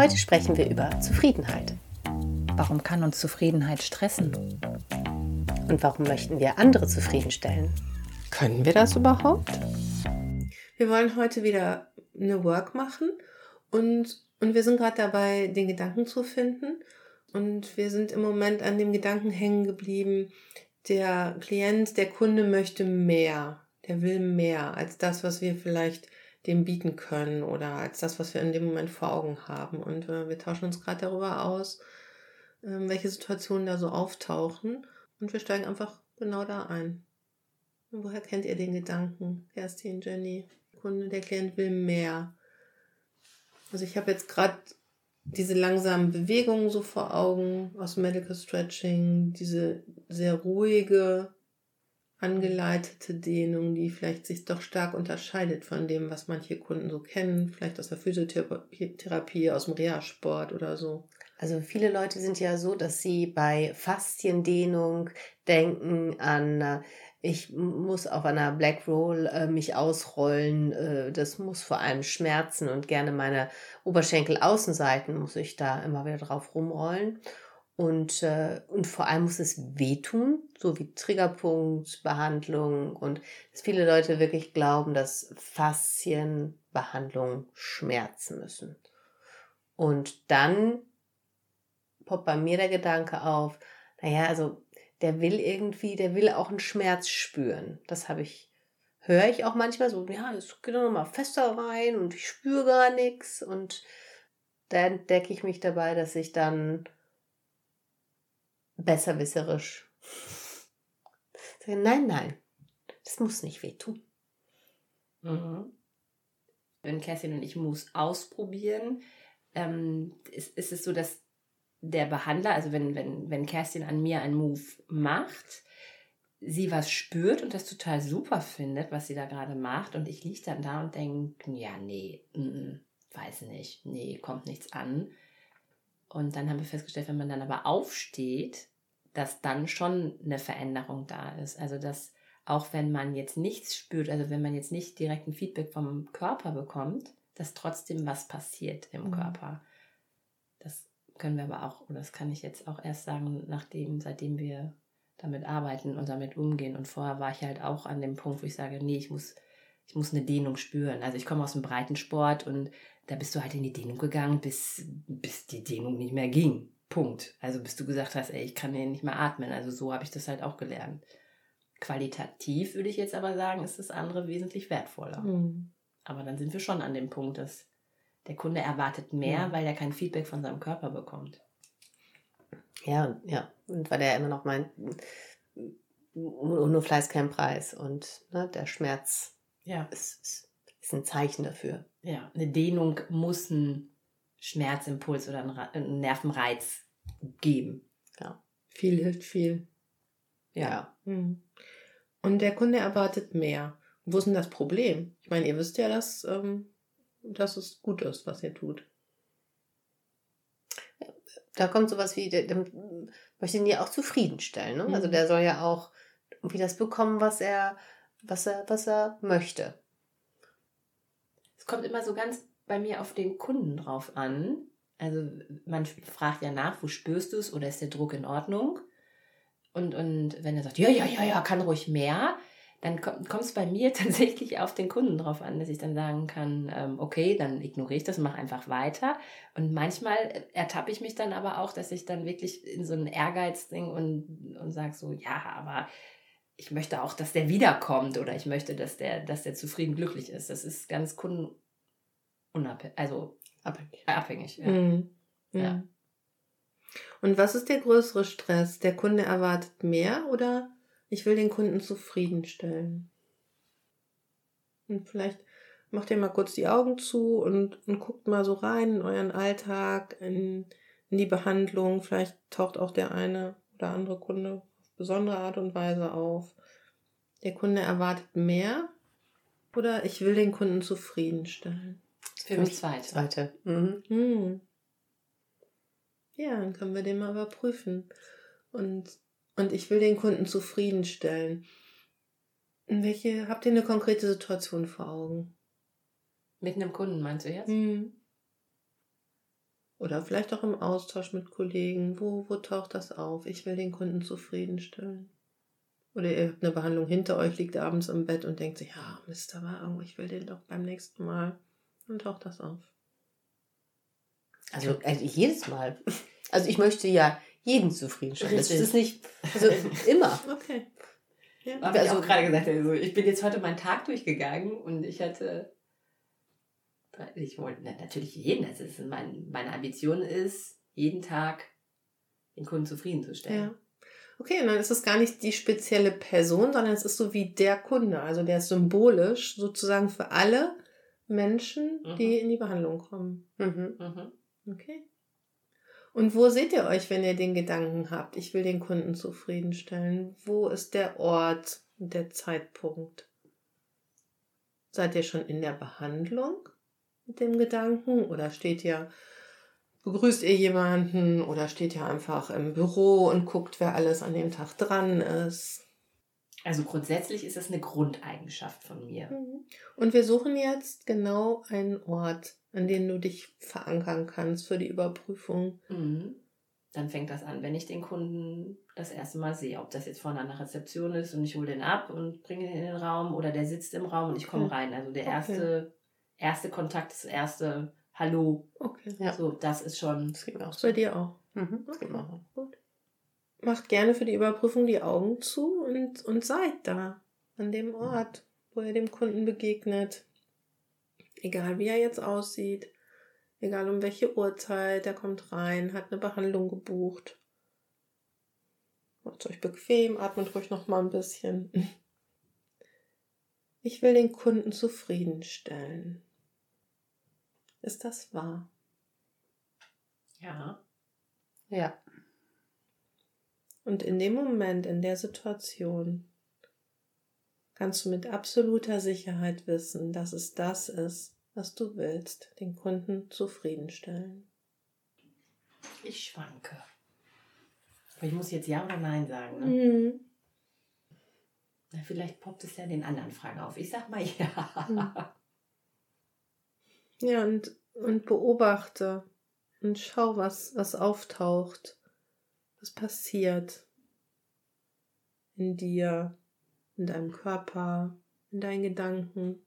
Heute sprechen wir über Zufriedenheit. Warum kann uns Zufriedenheit stressen? Und warum möchten wir andere zufriedenstellen? Können wir das überhaupt? Wir wollen heute wieder eine Work machen und, und wir sind gerade dabei, den Gedanken zu finden. Und wir sind im Moment an dem Gedanken hängen geblieben, der Klient, der Kunde möchte mehr. Der will mehr als das, was wir vielleicht dem bieten können oder als das, was wir in dem Moment vor Augen haben. Und äh, wir tauschen uns gerade darüber aus, äh, welche Situationen da so auftauchen. Und wir steigen einfach genau da ein. Und woher kennt ihr den Gedanken, Kerstin, Jenny? Der Kunde, der Klient will mehr. Also ich habe jetzt gerade diese langsamen Bewegungen so vor Augen aus Medical Stretching, diese sehr ruhige, angeleitete Dehnung, die vielleicht sich doch stark unterscheidet von dem, was manche Kunden so kennen, vielleicht aus der Physiotherapie, aus dem Reha-Sport oder so. Also viele Leute sind ja so, dass sie bei Fasziendehnung denken an, äh, ich muss auf einer Black Roll äh, mich ausrollen, äh, das muss vor allem schmerzen und gerne meine Oberschenkelaußenseiten muss ich da immer wieder drauf rumrollen. Und, äh, und vor allem muss es wehtun, so wie Triggerpunktbehandlung und dass viele Leute wirklich glauben, dass Faszienbehandlungen schmerzen müssen. Und dann poppt bei mir der Gedanke auf, naja, also der will irgendwie, der will auch einen Schmerz spüren. Das habe ich, höre ich auch manchmal so, ja, es geht doch nochmal fester rein und ich spüre gar nichts. Und da entdecke ich mich dabei, dass ich dann besserwisserisch. Nein, nein, das muss nicht wehtun. Mhm. Wenn Kerstin und ich muss ausprobieren, ähm, ist, ist es so, dass der Behandler, also wenn, wenn, wenn Kerstin an mir einen Move macht, sie was spürt und das total super findet, was sie da gerade macht und ich liege dann da und denke, ja, nee, mm, weiß nicht, nee, kommt nichts an. Und dann haben wir festgestellt, wenn man dann aber aufsteht, dass dann schon eine Veränderung da ist. Also dass auch wenn man jetzt nichts spürt, also wenn man jetzt nicht direkt ein Feedback vom Körper bekommt, dass trotzdem was passiert im mhm. Körper. Das können wir aber auch, oder das kann ich jetzt auch erst sagen, nachdem, seitdem wir damit arbeiten und damit umgehen. Und vorher war ich halt auch an dem Punkt, wo ich sage, nee, ich muss, ich muss eine Dehnung spüren. Also ich komme aus dem Breitensport und da bist du halt in die Dehnung gegangen, bis, bis die Dehnung nicht mehr ging. Punkt. Also bis du gesagt hast, ey, ich kann hier nicht mehr atmen. Also so habe ich das halt auch gelernt. Qualitativ würde ich jetzt aber sagen, ist das andere wesentlich wertvoller. Mhm. Aber dann sind wir schon an dem Punkt, dass der Kunde erwartet mehr, mhm. weil er kein Feedback von seinem Körper bekommt. Ja, ja. Und weil er immer noch meint, nur Fleiß kein Preis. Und ne, der Schmerz ja. ist, ist, ist ein Zeichen dafür. Ja, eine Dehnung muss ein Schmerzimpuls oder einen Nervenreiz geben. Ja. Viel hilft viel. Ja. Hm. Und der Kunde erwartet mehr. Wo ist denn das Problem? Ich meine, ihr wisst ja, dass, ähm, dass es gut ist, was ihr tut. Da kommt sowas wie, der, der möchte ihn ja auch zufriedenstellen. Ne? Also mhm. Also der soll ja auch irgendwie das bekommen, was er, was er, was er möchte. Es kommt immer so ganz bei mir auf den Kunden drauf an. Also man fragt ja nach, wo spürst du es oder ist der Druck in Ordnung? Und, und wenn er sagt, ja, ja, ja, ja, kann ruhig mehr, dann kommt es bei mir tatsächlich auf den Kunden drauf an, dass ich dann sagen kann, ähm, okay, dann ignoriere ich das mache einfach weiter. Und manchmal ertappe ich mich dann aber auch, dass ich dann wirklich in so ein Ehrgeizding und, und sage so, ja, aber ich möchte auch, dass der wiederkommt oder ich möchte, dass der, dass der zufrieden glücklich ist. Das ist ganz kunden unabhängig, also abhängig. abhängig ja. Mhm. ja. Mhm. Und was ist der größere Stress? Der Kunde erwartet mehr oder ich will den Kunden zufriedenstellen? Und vielleicht macht ihr mal kurz die Augen zu und, und guckt mal so rein in euren Alltag, in, in die Behandlung. Vielleicht taucht auch der eine oder andere Kunde auf besondere Art und Weise auf. Der Kunde erwartet mehr oder ich will den Kunden zufriedenstellen. Für, mich zweite. Zweite. Mhm. Mhm. Ja, dann können wir den mal überprüfen. Und, und ich will den Kunden zufriedenstellen. Welche, habt ihr eine konkrete Situation vor Augen? Mit einem Kunden meinst du jetzt? Mhm. Oder vielleicht auch im Austausch mit Kollegen. Wo, wo taucht das auf? Ich will den Kunden zufriedenstellen. Oder ihr habt eine Behandlung hinter euch, liegt abends im Bett und denkt sich, ja, Mist, aber ich will den doch beim nächsten Mal. Dann taucht das auf. Also eigentlich jedes Mal. Also ich möchte ja jeden zufriedenstellen. Das ist nicht, also immer. Okay. Ja. Habe ich auch gerade gesagt, also ich bin jetzt heute meinen Tag durchgegangen und ich hatte, ich wollte natürlich jeden, das ist mein, meine Ambition ist, jeden Tag den Kunden zufriedenzustellen. Ja. Okay, und dann ist es gar nicht die spezielle Person, sondern es ist so wie der Kunde. Also der ist symbolisch sozusagen für alle Menschen, mhm. die in die Behandlung kommen. Mhm. Mhm. Okay. Und wo seht ihr euch, wenn ihr den Gedanken habt, ich will den Kunden zufriedenstellen? Wo ist der Ort und der Zeitpunkt? Seid ihr schon in der Behandlung mit dem Gedanken oder steht ihr, begrüßt ihr jemanden oder steht ihr einfach im Büro und guckt, wer alles an dem Tag dran ist? Also grundsätzlich ist das eine Grundeigenschaft von mir. Mhm. Und wir suchen jetzt genau einen Ort, an dem du dich verankern kannst für die Überprüfung. Mhm. Dann fängt das an, wenn ich den Kunden das erste Mal sehe, ob das jetzt vorne an der Rezeption ist und ich hole den ab und bringe ihn in den Raum oder der sitzt im Raum und ich komme rein. Also der erste, okay. erste Kontakt, das erste Hallo. Okay. Ja. So, das ist schon. Das geht auch. Bei dir auch. Mhm. Das geht auch. Gut. Macht gerne für die Überprüfung die Augen zu und, und seid da an dem Ort, wo ihr dem Kunden begegnet. Egal wie er jetzt aussieht, egal um welche Uhrzeit, er kommt rein, hat eine Behandlung gebucht. Macht euch bequem, atmet ruhig noch mal ein bisschen. Ich will den Kunden zufriedenstellen. Ist das wahr? Ja. Ja. Und in dem Moment, in der Situation, kannst du mit absoluter Sicherheit wissen, dass es das ist, was du willst, den Kunden zufriedenstellen. Ich schwanke. Aber ich muss jetzt Ja oder Nein sagen. Ne? Mhm. Na, vielleicht poppt es ja in den anderen Fragen auf. Ich sag mal Ja. Mhm. Ja, und, und beobachte und schau, was, was auftaucht, was passiert in dir, in deinem Körper, in deinen Gedanken,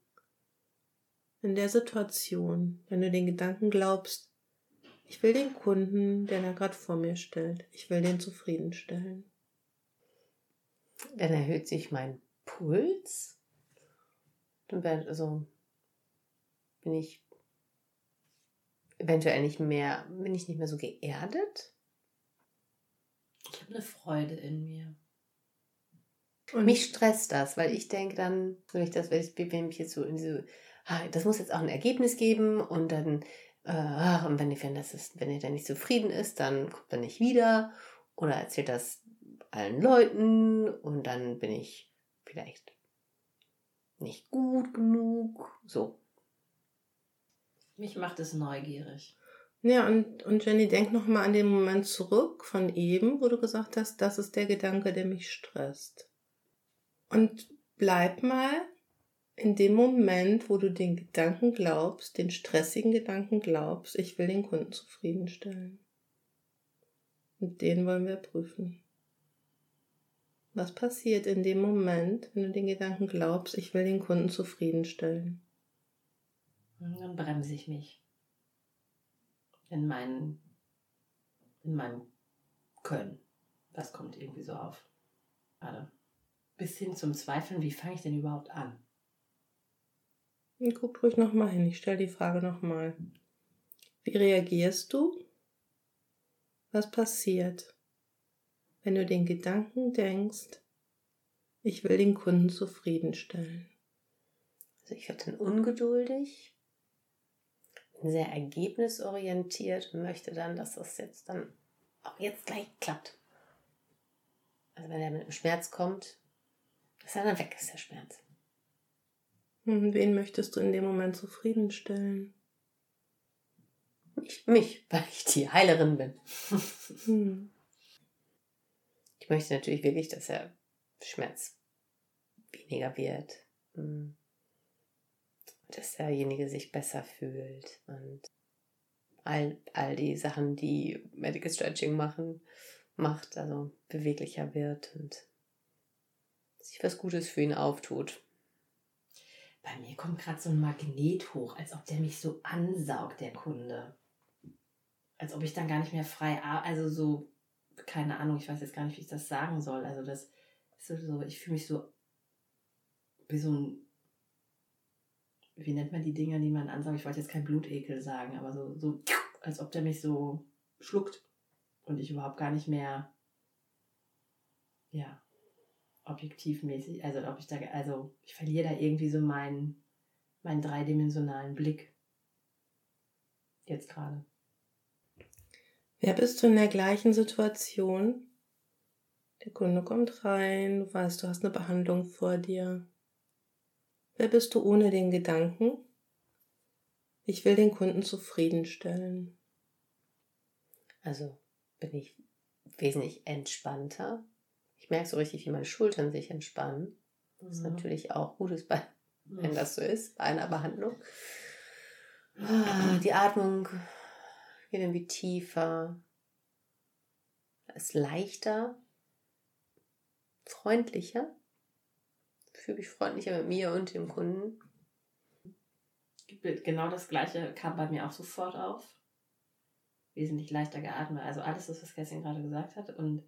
in der Situation, wenn du den Gedanken glaubst, ich will den Kunden, den er gerade vor mir stellt, ich will den zufriedenstellen. Dann erhöht sich mein Puls. Dann werde, also bin ich eventuell nicht mehr, bin ich nicht mehr so geerdet. Ich habe eine Freude in mir. Und mich stresst das, weil ich denke dann, wenn ich das, wenn ich, jetzt so in diese, das muss jetzt auch ein Ergebnis geben und dann, äh, und wenn, ich, wenn, das ist, wenn er dann nicht zufrieden ist, dann kommt er nicht wieder oder erzählt das allen Leuten und dann bin ich vielleicht nicht gut genug. So. Mich macht es neugierig. Ja, und, und Jenny, denk nochmal an den Moment zurück von eben, wo du gesagt hast, das ist der Gedanke, der mich stresst. Und bleib mal in dem Moment, wo du den Gedanken glaubst, den stressigen Gedanken glaubst, ich will den Kunden zufriedenstellen. Und den wollen wir prüfen. Was passiert in dem Moment, wenn du den Gedanken glaubst, ich will den Kunden zufriedenstellen? Dann bremse ich mich in, mein, in meinem Können. Das kommt irgendwie so auf. Gerade bis hin zum Zweifeln, wie fange ich denn überhaupt an? Guck ruhig nochmal hin, ich stelle die Frage nochmal. Wie reagierst du? Was passiert, wenn du den Gedanken denkst, ich will den Kunden zufriedenstellen? Also ich werde dann ungeduldig, sehr ergebnisorientiert und möchte dann, dass das jetzt dann auch jetzt gleich klappt. Also wenn er mit dem Schmerz kommt, dass er dann weg ist, der Schmerz. Und hm, wen möchtest du in dem Moment zufriedenstellen? Mich, mich weil ich die Heilerin bin. Hm. Ich möchte natürlich wirklich, dass er Schmerz weniger wird. Hm. Dass derjenige sich besser fühlt und all, all die Sachen, die Medical Stretching machen, macht, also beweglicher wird und sich was Gutes für ihn auftut. Bei mir kommt gerade so ein Magnet hoch, als ob der mich so ansaugt, der Kunde. Als ob ich dann gar nicht mehr frei, also so, keine Ahnung, ich weiß jetzt gar nicht, wie ich das sagen soll. Also das ist so, ich fühle mich so wie so ein, wie nennt man die Dinger, die man ansaugt? Ich wollte jetzt kein Blutekel sagen, aber so, so, als ob der mich so schluckt und ich überhaupt gar nicht mehr, ja, objektivmäßig, also ob ich da, also ich verliere da irgendwie so meinen, meinen dreidimensionalen Blick. Jetzt gerade. Wer bist du in der gleichen Situation? Der Kunde kommt rein, du weißt, du hast eine Behandlung vor dir. Wer bist du ohne den Gedanken? Ich will den Kunden zufriedenstellen. Also bin ich wesentlich entspannter. Ich merke so richtig, wie meine Schultern sich entspannen. Das ist mhm. natürlich auch gutes, bei, wenn mhm. das so ist, bei einer Behandlung. Ah, die Atmung geht irgendwie tiefer, ist leichter, freundlicher. Fühle mich freundlicher mit mir und dem Kunden. Genau das gleiche kam bei mir auch sofort auf. Wesentlich leichter geatmet. Also alles, was Kerstin gerade gesagt hat. Und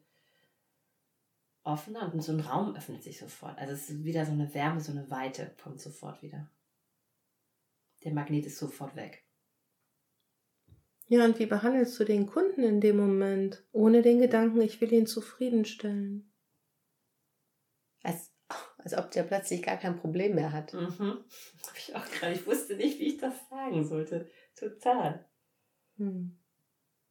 offener und so ein Raum öffnet sich sofort. Also es ist wieder so eine Wärme, so eine Weite kommt sofort wieder. Der Magnet ist sofort weg. Ja, und wie behandelst du den Kunden in dem Moment, ohne den Gedanken, ich will ihn zufriedenstellen? Als, ob der plötzlich gar kein Problem mehr hat. Mhm. Ich auch gerade. Ich wusste nicht, wie ich das sagen sollte. Total. Hm.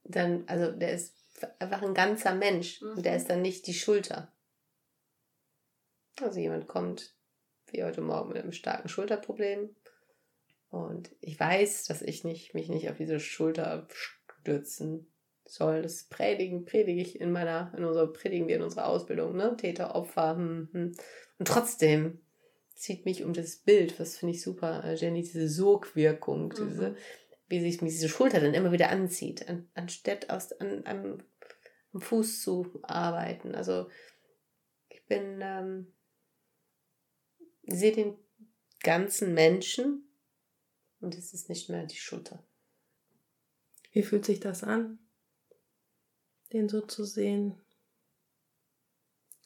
Dann, also der ist einfach ein ganzer Mensch mhm. und der ist dann nicht die Schulter. Also jemand kommt wie heute Morgen mit einem starken Schulterproblem und ich weiß, dass ich nicht, mich nicht auf diese Schulter stürzen soll. Das predigen, predige ich in meiner, in unserer, predigen wir in unserer Ausbildung, ne? Täter, Opfer, hm, hm. Und trotzdem zieht mich um das Bild, was finde ich super, äh, Jenny, diese Sogwirkung, mhm. diese, wie sich diese Schulter dann immer wieder anzieht, an, anstatt aus, an, an, am Fuß zu arbeiten. Also ich bin, ähm, sehe den ganzen Menschen und es ist nicht mehr die Schulter. Wie fühlt sich das an, den so zu sehen,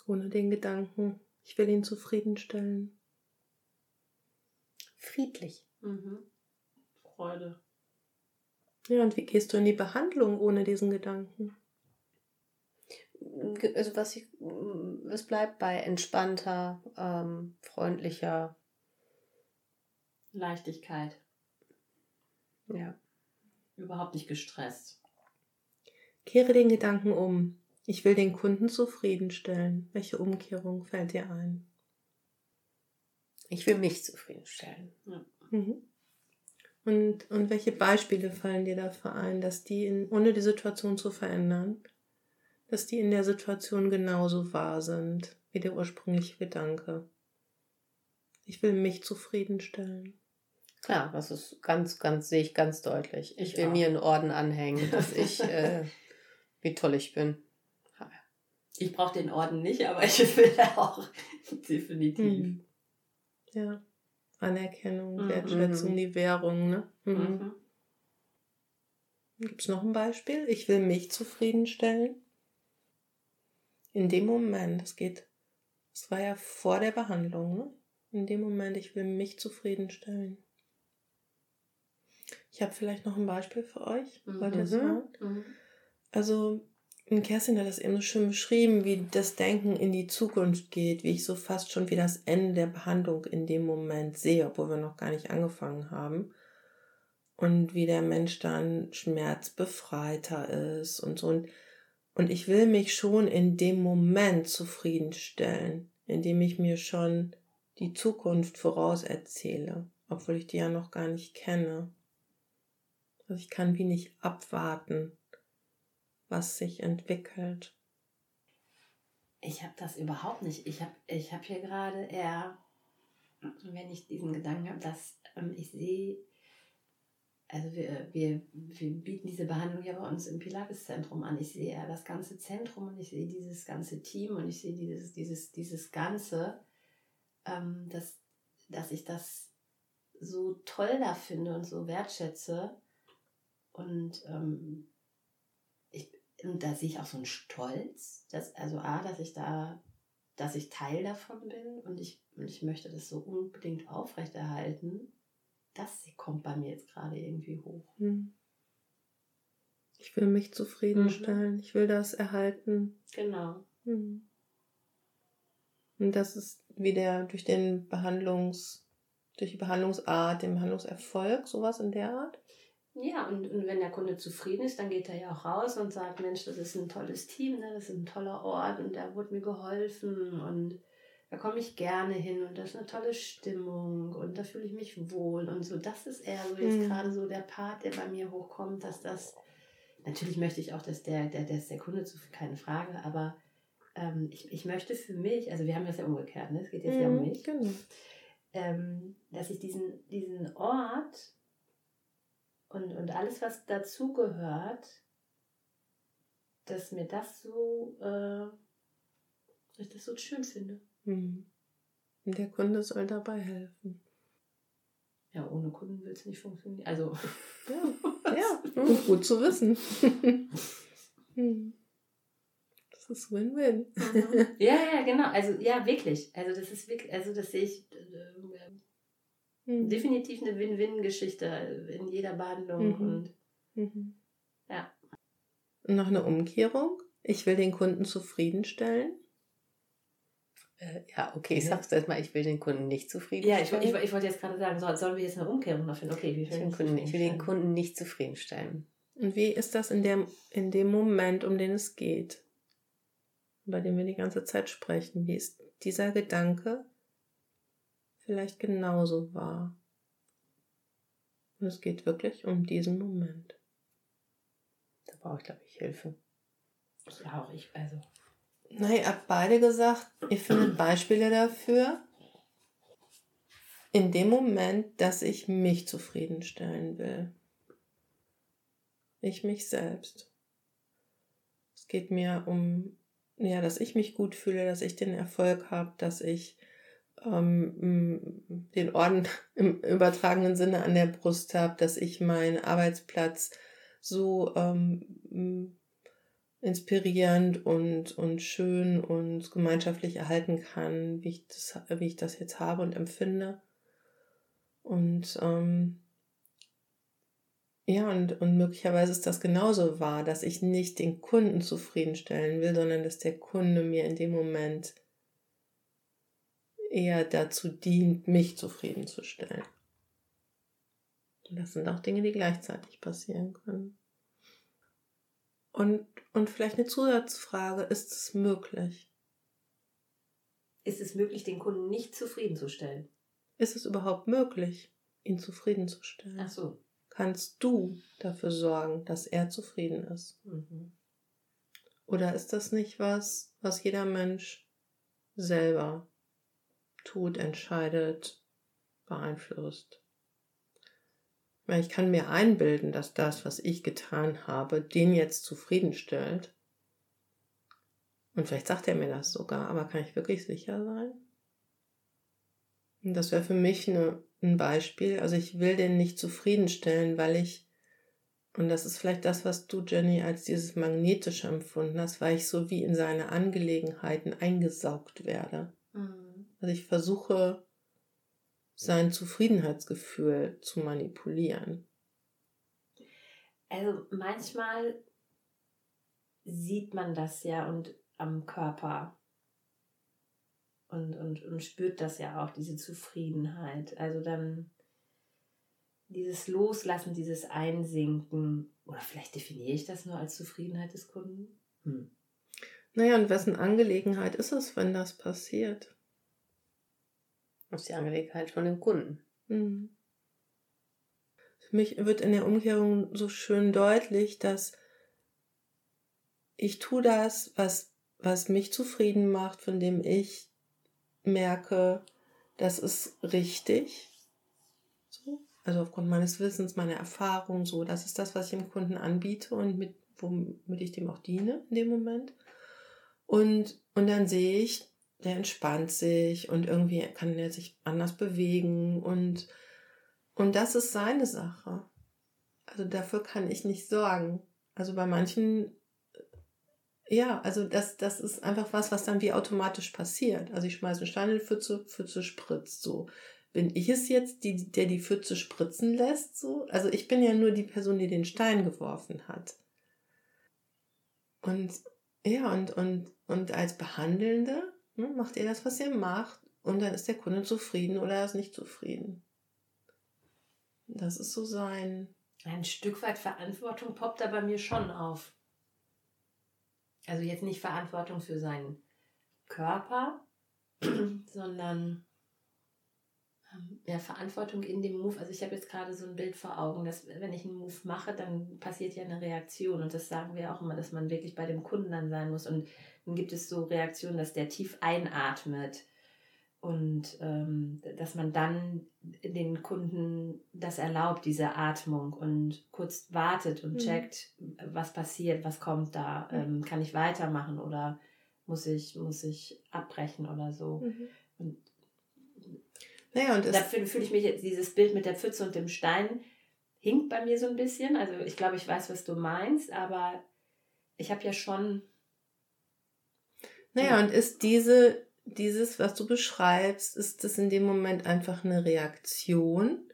ohne den Gedanken, ich will ihn zufriedenstellen? Friedlich. Mhm. Freude. Ja, und wie gehst du in die Behandlung ohne diesen Gedanken? Also was ich, es bleibt bei entspannter, ähm, freundlicher Leichtigkeit. Ja. Überhaupt nicht gestresst. Kehre den Gedanken um. Ich will den Kunden zufriedenstellen. Welche Umkehrung fällt dir ein? Ich will mich zufriedenstellen. Ja. Mhm. Und, und welche Beispiele fallen dir dafür ein, dass die, in, ohne die Situation zu verändern, dass die in der Situation genauso wahr sind wie der ursprüngliche Gedanke? Ich will mich zufriedenstellen. Klar, das ist ganz, ganz, sehe ich ganz deutlich. Ich, will auch. mir einen Orden anhängen, dass ich, äh, wie toll ich bin. Ich brauche den Orden nicht, aber ich will auch definitiv. Mhm. Ja. Anerkennung, mhm. Wertschätzung, die Währung, ne? Mhm. mhm. Gibt es noch ein Beispiel? Ich will mich zufriedenstellen. In dem Moment, es geht, es war ja vor der Behandlung, ne? In dem Moment, ich will mich zufriedenstellen. Ich habe vielleicht noch ein Beispiel für euch. Mhm. Wollt ihr es hören? Also, Kerstin hat das eben so schön beschrieben, wie das Denken in die Zukunft geht, wie ich so fast schon wie das Ende der Behandlung in dem Moment sehe, obwohl wir noch gar nicht angefangen haben. Und wie der Mensch dann schmerzbefreiter ist und so. Und, und ich will mich schon in dem Moment zufriedenstellen, indem ich mir schon die Zukunft vorauserzähle, obwohl ich die ja noch gar nicht kenne. Also ich kann wie nicht abwarten, was sich entwickelt. Ich habe das überhaupt nicht. Ich habe ich hab hier gerade eher, wenn ich diesen Gedanken habe, dass ähm, ich sehe also wir, wir, wir bieten diese Behandlung ja bei uns im Pilates-Zentrum an. Ich sehe ja das ganze Zentrum und ich sehe dieses ganze Team und ich sehe dieses, dieses, dieses Ganze, ähm, dass, dass ich das so toll da finde und so wertschätze. Und, ähm, und da sehe ich auch so einen Stolz, dass, also A, dass ich da, dass ich Teil davon bin und ich, und ich möchte das so unbedingt aufrechterhalten das kommt bei mir jetzt gerade irgendwie hoch. Hm. Ich will mich zufriedenstellen. Mhm. Ich will das erhalten. Genau. Mhm. Und das ist wieder durch den Behandlungs, durch die Behandlungsart, den Behandlungserfolg, sowas in der Art. Ja, und, und wenn der Kunde zufrieden ist, dann geht er ja auch raus und sagt, Mensch, das ist ein tolles Team, ne? das ist ein toller Ort und da wurde mir geholfen und da komme ich gerne hin und das ist eine tolle Stimmung und da fühle ich mich wohl und so. Das ist eher so jetzt mhm. gerade so der Part, der bei mir hochkommt, dass das, natürlich möchte ich auch, dass der, der, der, der Kunde zu keine Frage, aber ähm, ich, ich möchte für mich, also wir haben das ja umgekehrt, ne? es geht jetzt mhm, ja um mhm, mich, genau. ähm, dass ich diesen, diesen Ort und, und alles, was dazugehört, dass mir das so, äh, dass ich das so schön finde. Mhm. Und der Kunde soll dabei helfen. Ja, ohne Kunden will es nicht funktionieren. Also. Ja, ja. gut zu wissen. Hm. das ist Win-Win. Mhm. Ja, ja, genau. Also, ja, wirklich. Also, das ist wirklich, also, das sehe ich äh, mhm. definitiv eine Win-Win-Geschichte in jeder Behandlung. Mhm. Und mhm. ja. Noch eine Umkehrung. Ich will den Kunden zufriedenstellen. Äh, ja, okay, ich sag's erstmal, ich will den Kunden nicht zufriedenstellen. Ja, ich, ich, ich wollte jetzt gerade sagen, soll, sollen wir jetzt eine Umkehrung noch finden? Okay, wie ich, will Kunden, ich will den Kunden nicht zufriedenstellen. Und wie ist das in dem, in dem Moment, um den es geht, bei dem wir die ganze Zeit sprechen? Wie ist dieser Gedanke vielleicht genauso wahr? Und es geht wirklich um diesen Moment. Da brauche ich, glaube ich, Hilfe. Ich auch, ich, also na, ihr habt beide gesagt, ihr findet Beispiele dafür. In dem Moment, dass ich mich zufriedenstellen will. Ich mich selbst. Es geht mir um, ja, dass ich mich gut fühle, dass ich den Erfolg habe, dass ich ähm, den Orden im übertragenen Sinne an der Brust habe, dass ich meinen Arbeitsplatz so ähm, inspirierend und, und schön und gemeinschaftlich erhalten kann, wie ich das, wie ich das jetzt habe und empfinde. Und ähm, ja, und, und möglicherweise ist das genauso wahr, dass ich nicht den Kunden zufriedenstellen will, sondern dass der Kunde mir in dem Moment eher dazu dient, mich zufriedenzustellen. Und das sind auch Dinge, die gleichzeitig passieren können. Und, und vielleicht eine Zusatzfrage, ist es möglich? Ist es möglich, den Kunden nicht zufriedenzustellen? Ist es überhaupt möglich, ihn zufriedenzustellen? Ach so. Kannst du dafür sorgen, dass er zufrieden ist? Mhm. Oder ist das nicht was, was jeder Mensch selber tut, entscheidet, beeinflusst? Ich kann mir einbilden, dass das, was ich getan habe, den jetzt zufriedenstellt. Und vielleicht sagt er mir das sogar, aber kann ich wirklich sicher sein? Und das wäre für mich eine, ein Beispiel. Also ich will den nicht zufriedenstellen, weil ich, und das ist vielleicht das, was du, Jenny, als dieses magnetische empfunden hast, weil ich so wie in seine Angelegenheiten eingesaugt werde. Also ich versuche sein Zufriedenheitsgefühl zu manipulieren? Also manchmal sieht man das ja und am Körper und, und, und spürt das ja auch, diese Zufriedenheit. Also dann dieses Loslassen, dieses Einsinken, oder vielleicht definiere ich das nur als Zufriedenheit des Kunden? Hm. Naja, und wessen Angelegenheit ist es, wenn das passiert? Das ist die Angelegenheit von dem Kunden. Mhm. Für mich wird in der Umkehrung so schön deutlich, dass ich tue das, was, was mich zufrieden macht, von dem ich merke, das ist richtig. So. Also aufgrund meines Wissens, meiner Erfahrung, so, das ist das, was ich dem Kunden anbiete und mit, womit ich dem auch diene in dem Moment. Und, und dann sehe ich, der entspannt sich und irgendwie kann er sich anders bewegen und, und das ist seine Sache. Also dafür kann ich nicht sorgen. Also bei manchen, ja, also das, das ist einfach was, was dann wie automatisch passiert. Also ich schmeiße einen Stein in die Pfütze, Pfütze spritzt so. Bin ich es jetzt, die, der die Pfütze spritzen lässt? So? Also ich bin ja nur die Person, die den Stein geworfen hat. Und ja, und, und, und als Behandelnde macht ihr das, was ihr macht, und dann ist der Kunde zufrieden oder er ist nicht zufrieden. Das ist so sein. Ein Stück weit Verantwortung poppt da bei mir schon auf. Also jetzt nicht Verantwortung für seinen Körper, sondern ja, Verantwortung in dem Move. Also ich habe jetzt gerade so ein Bild vor Augen, dass wenn ich einen Move mache, dann passiert ja eine Reaktion. Und das sagen wir auch immer, dass man wirklich bei dem Kunden dann sein muss. Und dann gibt es so Reaktionen, dass der tief einatmet. Und ähm, dass man dann den Kunden das erlaubt, diese Atmung und kurz wartet und mhm. checkt, was passiert, was kommt da, ähm, kann ich weitermachen oder muss ich, muss ich abbrechen oder so. Mhm. Und naja, und da fühle fühl ich mich jetzt, dieses Bild mit der Pfütze und dem Stein hinkt bei mir so ein bisschen. Also ich glaube, ich weiß, was du meinst, aber ich habe ja schon. Naja, und ist diese, dieses, was du beschreibst, ist das in dem Moment einfach eine Reaktion?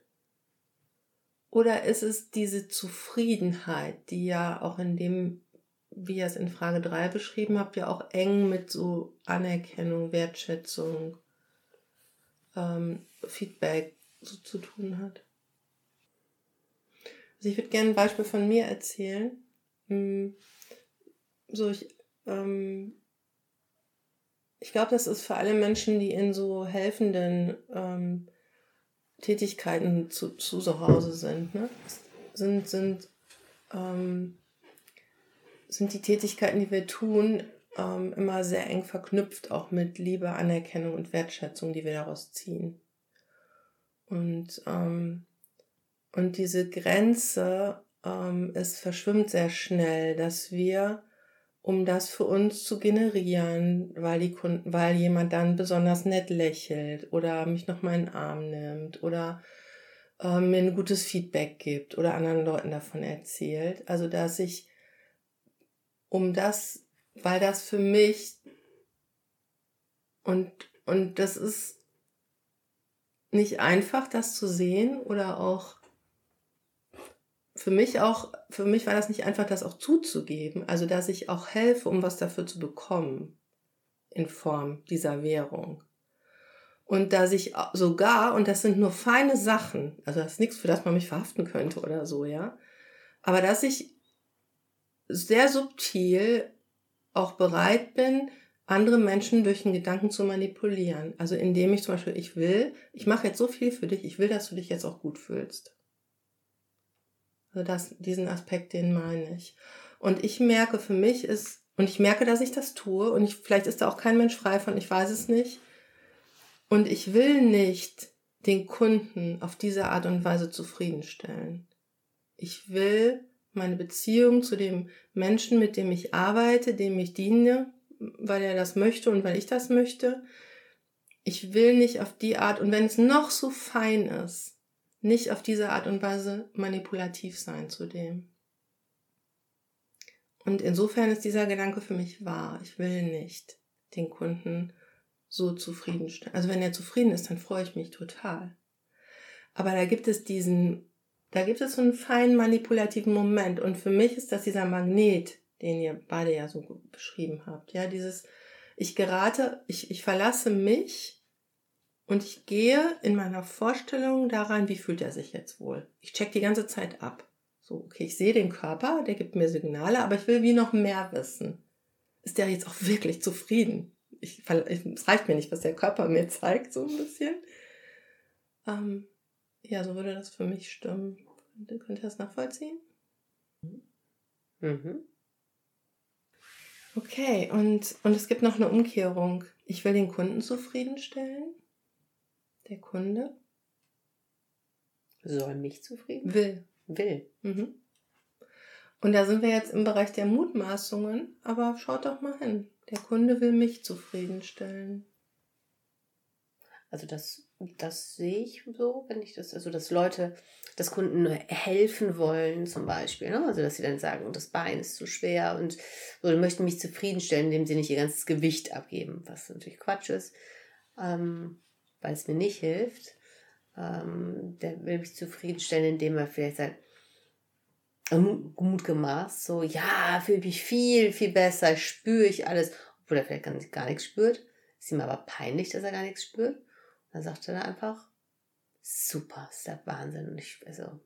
Oder ist es diese Zufriedenheit, die ja auch in dem, wie ihr es in Frage 3 beschrieben habt, ja auch eng mit so Anerkennung, Wertschätzung, ähm, Feedback so zu tun hat. Also ich würde gerne ein Beispiel von mir erzählen. Hm, so ich, ähm, ich glaube, das ist für alle Menschen, die in so helfenden ähm, Tätigkeiten zu, zu, zu Hause sind, ne? sind, sind, ähm, sind die Tätigkeiten, die wir tun, ähm, immer sehr eng verknüpft, auch mit Liebe, Anerkennung und Wertschätzung, die wir daraus ziehen. Und, ähm, und diese Grenze, ähm, es verschwimmt sehr schnell, dass wir, um das für uns zu generieren, weil, die Kunden, weil jemand dann besonders nett lächelt oder mich noch mal in den Arm nimmt oder äh, mir ein gutes Feedback gibt oder anderen Leuten davon erzählt. Also dass ich, um das weil das für mich und, und das ist nicht einfach, das zu sehen oder auch für mich auch, für mich war das nicht einfach, das auch zuzugeben, also dass ich auch helfe, um was dafür zu bekommen in Form dieser Währung. Und dass ich sogar, und das sind nur feine Sachen, also das ist nichts, für das man mich verhaften könnte oder so, ja, aber dass ich sehr subtil auch bereit bin, andere Menschen durch den Gedanken zu manipulieren. Also indem ich zum Beispiel, ich will, ich mache jetzt so viel für dich, ich will, dass du dich jetzt auch gut fühlst. Also das, diesen Aspekt, den meine ich. Und ich merke für mich ist, und ich merke, dass ich das tue, und ich, vielleicht ist da auch kein Mensch frei von, ich weiß es nicht. Und ich will nicht den Kunden auf diese Art und Weise zufriedenstellen. Ich will meine Beziehung zu dem Menschen, mit dem ich arbeite, dem ich diene, weil er das möchte und weil ich das möchte. Ich will nicht auf die Art, und wenn es noch so fein ist, nicht auf diese Art und Weise manipulativ sein zu dem. Und insofern ist dieser Gedanke für mich wahr. Ich will nicht den Kunden so zufriedenstellen. Also wenn er zufrieden ist, dann freue ich mich total. Aber da gibt es diesen da gibt es so einen feinen manipulativen Moment. Und für mich ist das dieser Magnet, den ihr beide ja so beschrieben habt. Ja, dieses, ich gerate, ich, ich verlasse mich und ich gehe in meiner Vorstellung daran, wie fühlt er sich jetzt wohl. Ich check die ganze Zeit ab. So, okay, ich sehe den Körper, der gibt mir Signale, aber ich will wie noch mehr wissen. Ist der jetzt auch wirklich zufrieden? Ich, es reicht mir nicht, was der Körper mir zeigt, so ein bisschen. Ähm, ja, so würde das für mich stimmen. Könnt ihr das nachvollziehen? Mhm. Okay, und, und es gibt noch eine Umkehrung. Ich will den Kunden zufriedenstellen. Der Kunde. Soll mich zufrieden? Will. Will. Mhm. Und da sind wir jetzt im Bereich der Mutmaßungen, aber schaut doch mal hin. Der Kunde will mich zufriedenstellen. Also das, das sehe ich so, wenn ich das, also dass Leute, dass Kunden helfen wollen zum Beispiel, ne? also dass sie dann sagen, das Bein ist zu schwer und so, möchten mich zufriedenstellen, indem sie nicht ihr ganzes Gewicht abgeben, was natürlich Quatsch ist, ähm, weil es mir nicht hilft. Ähm, der will mich zufriedenstellen, indem er vielleicht sagt, gut gemaßt, so, ja, fühle mich viel, viel besser, spüre ich alles, obwohl er vielleicht gar, gar nichts spürt. Ist ihm aber peinlich, dass er gar nichts spürt. Dann sagt er dann einfach, super, ist der Wahnsinn. Und ich, also,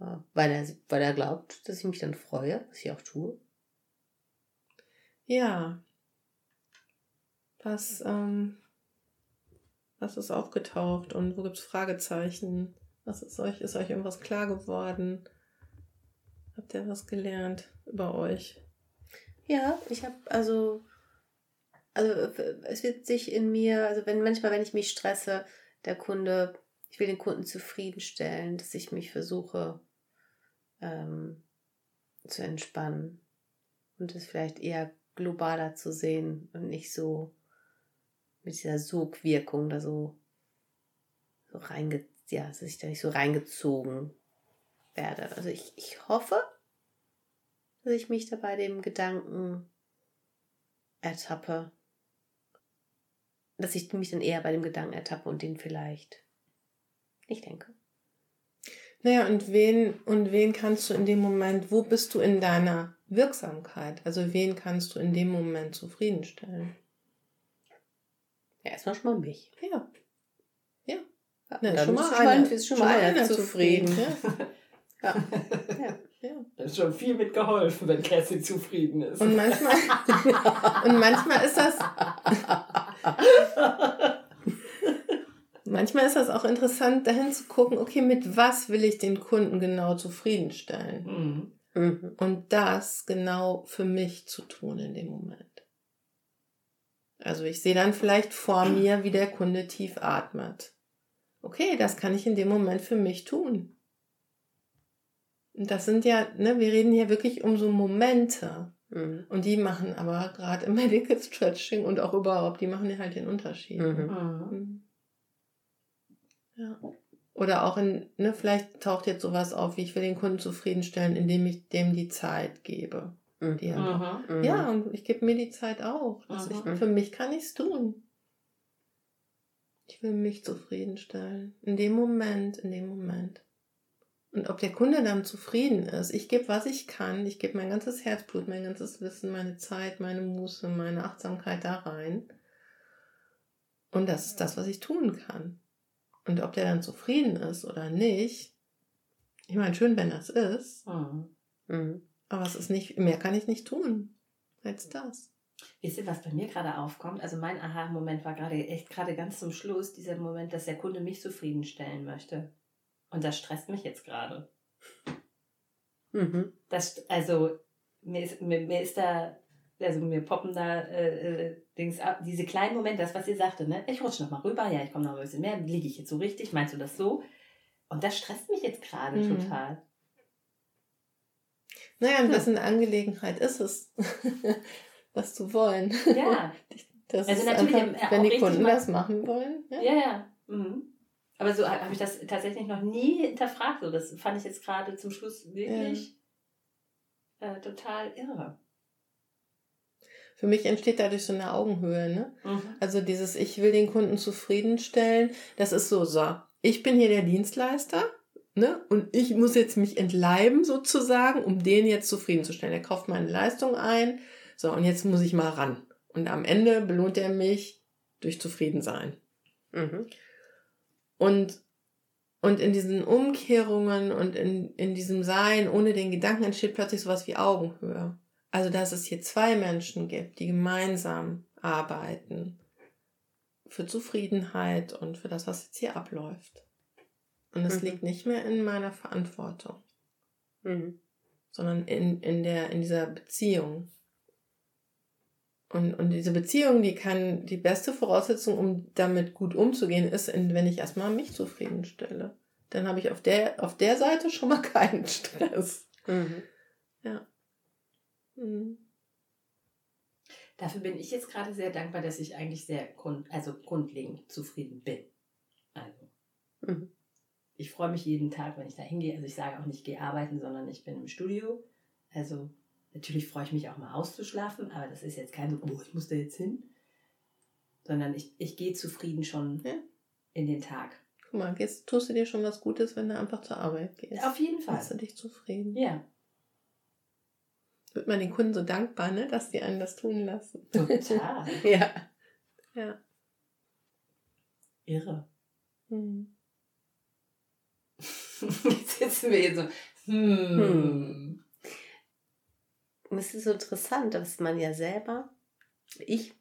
äh, weil er, weil er glaubt, dass ich mich dann freue, was ich auch tue. Ja. Was, ähm, was ist aufgetaucht und wo gibt es Fragezeichen? Was ist euch, ist euch irgendwas klar geworden? Habt ihr was gelernt über euch? Ja, ich habe also, also es wird sich in mir, also wenn manchmal, wenn ich mich stresse, der Kunde, ich will den Kunden zufriedenstellen, dass ich mich versuche ähm, zu entspannen und es vielleicht eher globaler zu sehen und nicht so mit dieser Sogwirkung da so, so reinge, ja, dass ich da nicht so reingezogen werde. Also ich, ich hoffe, dass ich mich dabei dem Gedanken ertappe, dass ich mich dann eher bei dem Gedanken ertappe und den vielleicht nicht denke. Naja, und wen, und wen kannst du in dem Moment, wo bist du in deiner Wirksamkeit? Also wen kannst du in dem Moment zufriedenstellen? Ja, erstmal schon mal mich. Ja. Ja. ja Na, dann schon mal ist schon mal, einer, ist schon schon mal einer zufrieden. zufrieden, Ja. ja. ja. Da ist schon viel mit geholfen, wenn Cassie zufrieden ist. Und manchmal, und manchmal ist das, manchmal ist das auch interessant, dahin zu gucken, okay, mit was will ich den Kunden genau zufriedenstellen? Mhm. Mhm. Und das genau für mich zu tun in dem Moment. Also ich sehe dann vielleicht vor mir, wie der Kunde tief atmet. Okay, das kann ich in dem Moment für mich tun. Und das sind ja, ne, wir reden hier wirklich um so Momente. Mhm. Und die machen aber gerade im Medical Stretching und auch überhaupt, die machen ja halt den Unterschied. Mhm. Mhm. Mhm. Ja. Oder auch in, ne, vielleicht taucht jetzt sowas auf, wie ich will den Kunden zufriedenstellen, indem ich dem die Zeit gebe. Mhm. Die Mhm. Mhm. ja, und ich gebe mir die Zeit auch. Dass ich, für mich kann ich es tun. Ich will mich zufriedenstellen. In dem Moment, in dem Moment. Und ob der Kunde dann zufrieden ist, ich gebe, was ich kann, ich gebe mein ganzes Herzblut, mein ganzes Wissen, meine Zeit, meine Muße, meine Achtsamkeit da rein. Und das ist das, was ich tun kann. Und ob der dann zufrieden ist oder nicht, ich meine, schön, wenn das ist, Mhm. Mhm. aber es ist nicht, mehr kann ich nicht tun als das. Wisst ihr, was bei mir gerade aufkommt? Also mein Aha-Moment war gerade echt gerade ganz zum Schluss, dieser Moment, dass der Kunde mich zufriedenstellen möchte. Und das stresst mich jetzt gerade. Mhm. Das, also, mir ist, mir, mir ist da, also mir poppen da äh, äh, Dings ab, diese kleinen Momente, das, was ihr sagte, ne? Ich rutsche noch mal rüber, ja, ich komme noch ein bisschen mehr, liege ich jetzt so richtig, meinst du das so? Und das stresst mich jetzt gerade Mhm. total. Naja, und Hm. wessen Angelegenheit ist es, das zu wollen? Ja, Das Also ist natürlich einfach, auch wenn die Kunden mal- das machen wollen. Ja. ja, ja. Mhm. Aber so habe ich das tatsächlich noch nie hinterfragt. So, das fand ich jetzt gerade zum Schluss wirklich äh, total irre. Für mich entsteht dadurch so eine Augenhöhe. Ne? Mhm. Also dieses, ich will den Kunden zufriedenstellen, das ist so, so, ich bin hier der Dienstleister. Ne? Und ich muss jetzt mich entleiben sozusagen, um den jetzt zufriedenzustellen. Er kauft meine Leistung ein. So, und jetzt muss ich mal ran. Und am Ende belohnt er mich durch Zufriedensein. Mhm. Und, und in diesen Umkehrungen und in, in diesem Sein ohne den Gedanken entsteht plötzlich sowas wie Augenhöhe. Also, dass es hier zwei Menschen gibt, die gemeinsam arbeiten für Zufriedenheit und für das, was jetzt hier abläuft. Und es Mhm. liegt nicht mehr in meiner Verantwortung, Mhm. sondern in, in, der, in dieser Beziehung. Und, und diese Beziehung, die kann, die beste Voraussetzung, um damit gut umzugehen, ist, wenn ich erstmal mich zufriedenstelle. dann habe ich auf der, auf der Seite schon mal keinen Stress. Mhm. Ja. Mhm. Dafür bin ich jetzt gerade sehr dankbar, dass ich eigentlich sehr grund, also grundlegend zufrieden bin. Also, Mhm. ich freue mich jeden Tag, wenn ich da hingehe. Also ich sage auch nicht, gehe arbeiten, sondern ich bin im Studio. Also natürlich freue ich mich auch mal auszuschlafen, aber das ist jetzt kein so, oh, ich muss da jetzt hin. Sondern ich, ich gehe zufrieden schon Ja. in den Tag. Guck mal, jetzt tust du dir schon was Gutes, wenn du einfach zur Arbeit gehst. Auf jeden Fall. Machst du dich zufrieden. Ja, Wird man den Kunden so dankbar, ne, dass die einen das tun lassen. total. Ja. ja. Irre. Mhm. Jetzt sitzen wir hier so. Hm. Hm. Und es ist so interessant, dass man ja selber, ich,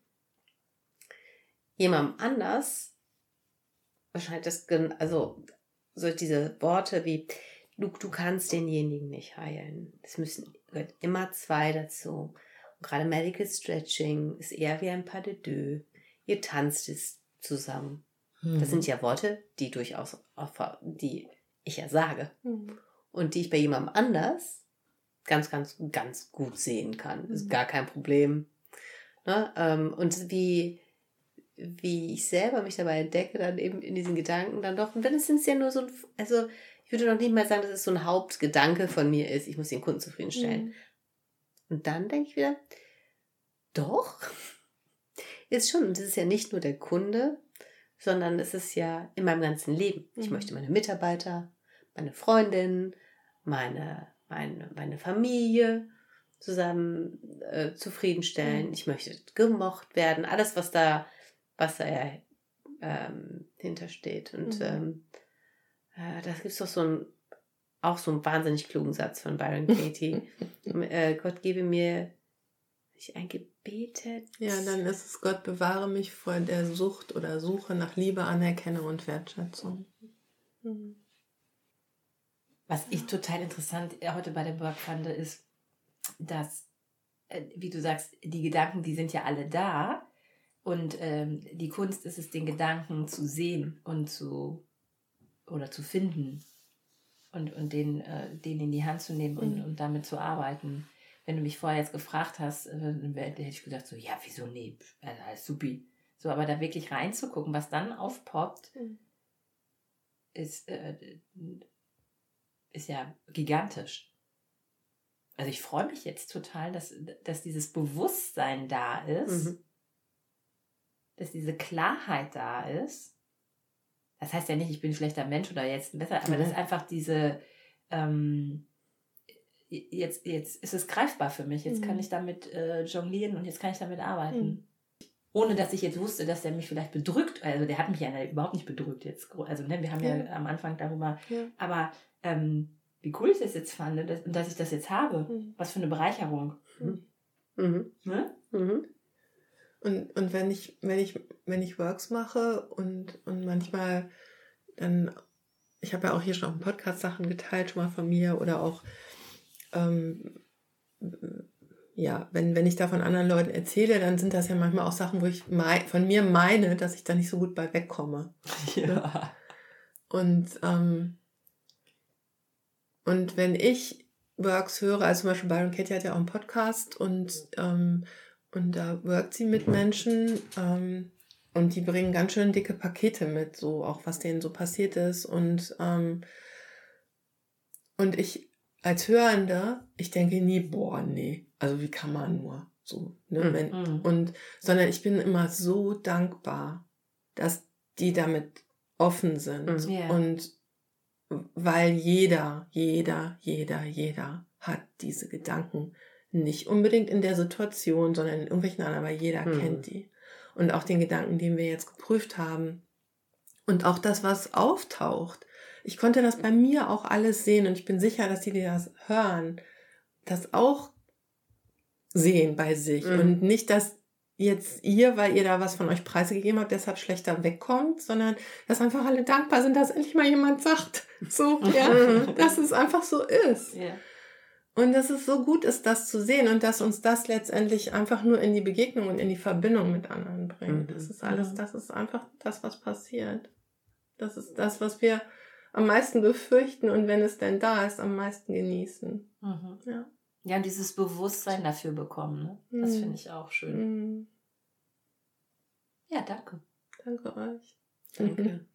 jemandem anders, wahrscheinlich das, also so diese Worte wie, du, du kannst denjenigen nicht heilen. Es müssen gehört immer zwei dazu. Und gerade Medical Stretching ist eher wie ein Pas de deux. Ihr tanzt es zusammen. Das sind ja Worte, die durchaus, die ich ja sage Mhm. und die ich bei jemandem anders ganz, ganz, ganz gut sehen kann. Ist Mhm. gar kein Problem. Ne? Ähm, und wie, wie ich selber mich dabei entdecke, dann eben in diesen Gedanken dann doch, und dann sind es ja nur so ein, also ich würde noch nicht mal sagen, dass es so ein Hauptgedanke von mir ist, ich muss den Kunden zufriedenstellen. Mhm. Und dann denke ich wieder, doch, ist schon, und es ist ja nicht nur der Kunde, sondern es ist ja in meinem ganzen Leben. Ich Mhm. möchte meine Mitarbeiter, meine Freundin, meine, meine, meine Familie zusammen äh, zufriedenstellen. Mhm. Ich möchte gemocht werden. Alles, was da, was da ja ähm, hintersteht. Und Mhm. ähm, äh, da gibt es doch so ein, auch so einen wahnsinnig klugen Satz von Byron Katie. äh, Gott gebe mir ich ein gebetet. Ja, dann ist es Gott bewahre mich vor der Sucht oder Suche nach Liebe, Anerkennung und Wertschätzung. Mhm. Was ich total interessant äh, heute bei dem Work fand, ist, dass, äh, wie du sagst, die Gedanken, die sind ja alle da. Und ähm, die Kunst ist es, den Gedanken zu sehen und zu oder zu finden und, und den, äh, den in die Hand zu nehmen und, Mhm. und damit zu arbeiten. Wenn du mich vorher jetzt gefragt hast, äh, hätte ich gesagt, so, ja, wieso nee, also, alles supi. So, aber da wirklich reinzugucken, was dann aufpoppt, Mhm. ist, äh, ist ja gigantisch. Also ich freue mich jetzt total, dass, dass dieses Bewusstsein da ist, Mhm. dass diese Klarheit da ist. Das heißt ja nicht, ich bin ein schlechter Mensch oder jetzt besser, aber Mhm. das ist einfach diese, ähm, jetzt, jetzt ist es greifbar für mich, jetzt Mhm. kann ich damit äh, jonglieren und jetzt kann ich damit arbeiten. Mhm. Ohne dass ich jetzt wusste, dass der mich vielleicht bedrückt. Also der hat mich ja überhaupt nicht bedrückt jetzt. Also ne, wir haben ja, Ja. am Anfang darüber, Ja. aber ähm, wie cool ich das jetzt fand ne, dass, und dass ich das jetzt habe. Mhm. Was für eine Bereicherung. Mhm. Ne? Mhm. Und, und wenn ich, wenn ich, wenn ich Works mache und, und manchmal dann, ich habe ja auch hier schon auf dem Podcast Sachen geteilt, schon mal von mir oder auch, ähm, ja, wenn, wenn ich da von anderen Leuten erzähle, dann sind das ja manchmal auch Sachen, wo ich mei von mir meine, dass ich da nicht so gut bei wegkomme. Ja. Und, ähm, und wenn ich Works höre, also zum Beispiel Byron Katie hat ja auch einen Podcast und, ähm, und da workt sie mit Menschen ähm, und die bringen ganz schön dicke Pakete mit, so auch was denen so passiert ist. Und, ähm, und ich als Hörende, ich denke nie, boah, nee, also wie kann man nur so, ne? Mhm. Wenn, Mhm. und, sondern ich bin immer so dankbar, dass die damit offen sind. Mhm. Und weil jeder, jeder, jeder, jeder hat diese Gedanken. Nicht unbedingt in der Situation, sondern in irgendwelchen anderen, aber jeder Mhm. kennt die. Und auch den Gedanken, den wir jetzt geprüft haben. Und auch das, was auftaucht. Ich konnte das bei mir auch alles sehen und ich bin sicher, dass die, die das hören, das auch sehen bei sich. Mhm. Und nicht, dass jetzt ihr, weil ihr da was von euch preisgegeben habt, deshalb schlechter wegkommt, sondern dass einfach alle dankbar sind, dass endlich mal jemand sagt, so, ja, Mhm. dass es einfach so ist. Ja. Und dass es so gut ist, das zu sehen und dass uns das letztendlich einfach nur in die Begegnung und in die Verbindung mit anderen bringt. Mhm. Das ist alles, Mhm. das ist einfach das, was passiert. Das ist das, was wir am meisten befürchten und wenn es denn da ist, am meisten genießen. Mhm. Ja. Ja, dieses Bewusstsein dafür bekommen, ne? Das Mhm. finde ich auch schön. Mhm. Ja, danke. Danke euch. Danke.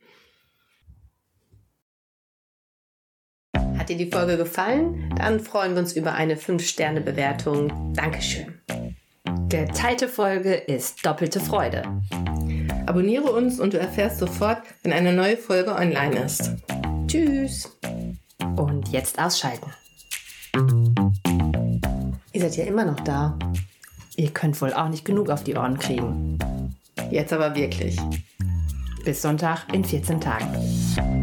Hat dir die Folge gefallen? Dann freuen wir uns über eine 5-Sterne-Bewertung. Dankeschön. Geteilte Folge ist doppelte Freude. Abonniere uns und du erfährst sofort, wenn eine neue Folge online ist. Tschüss. Und jetzt ausschalten. Ihr seid ja immer noch da. Ihr könnt wohl auch nicht genug auf die Ohren kriegen. Jetzt aber wirklich. Bis Sonntag in 14 Tagen.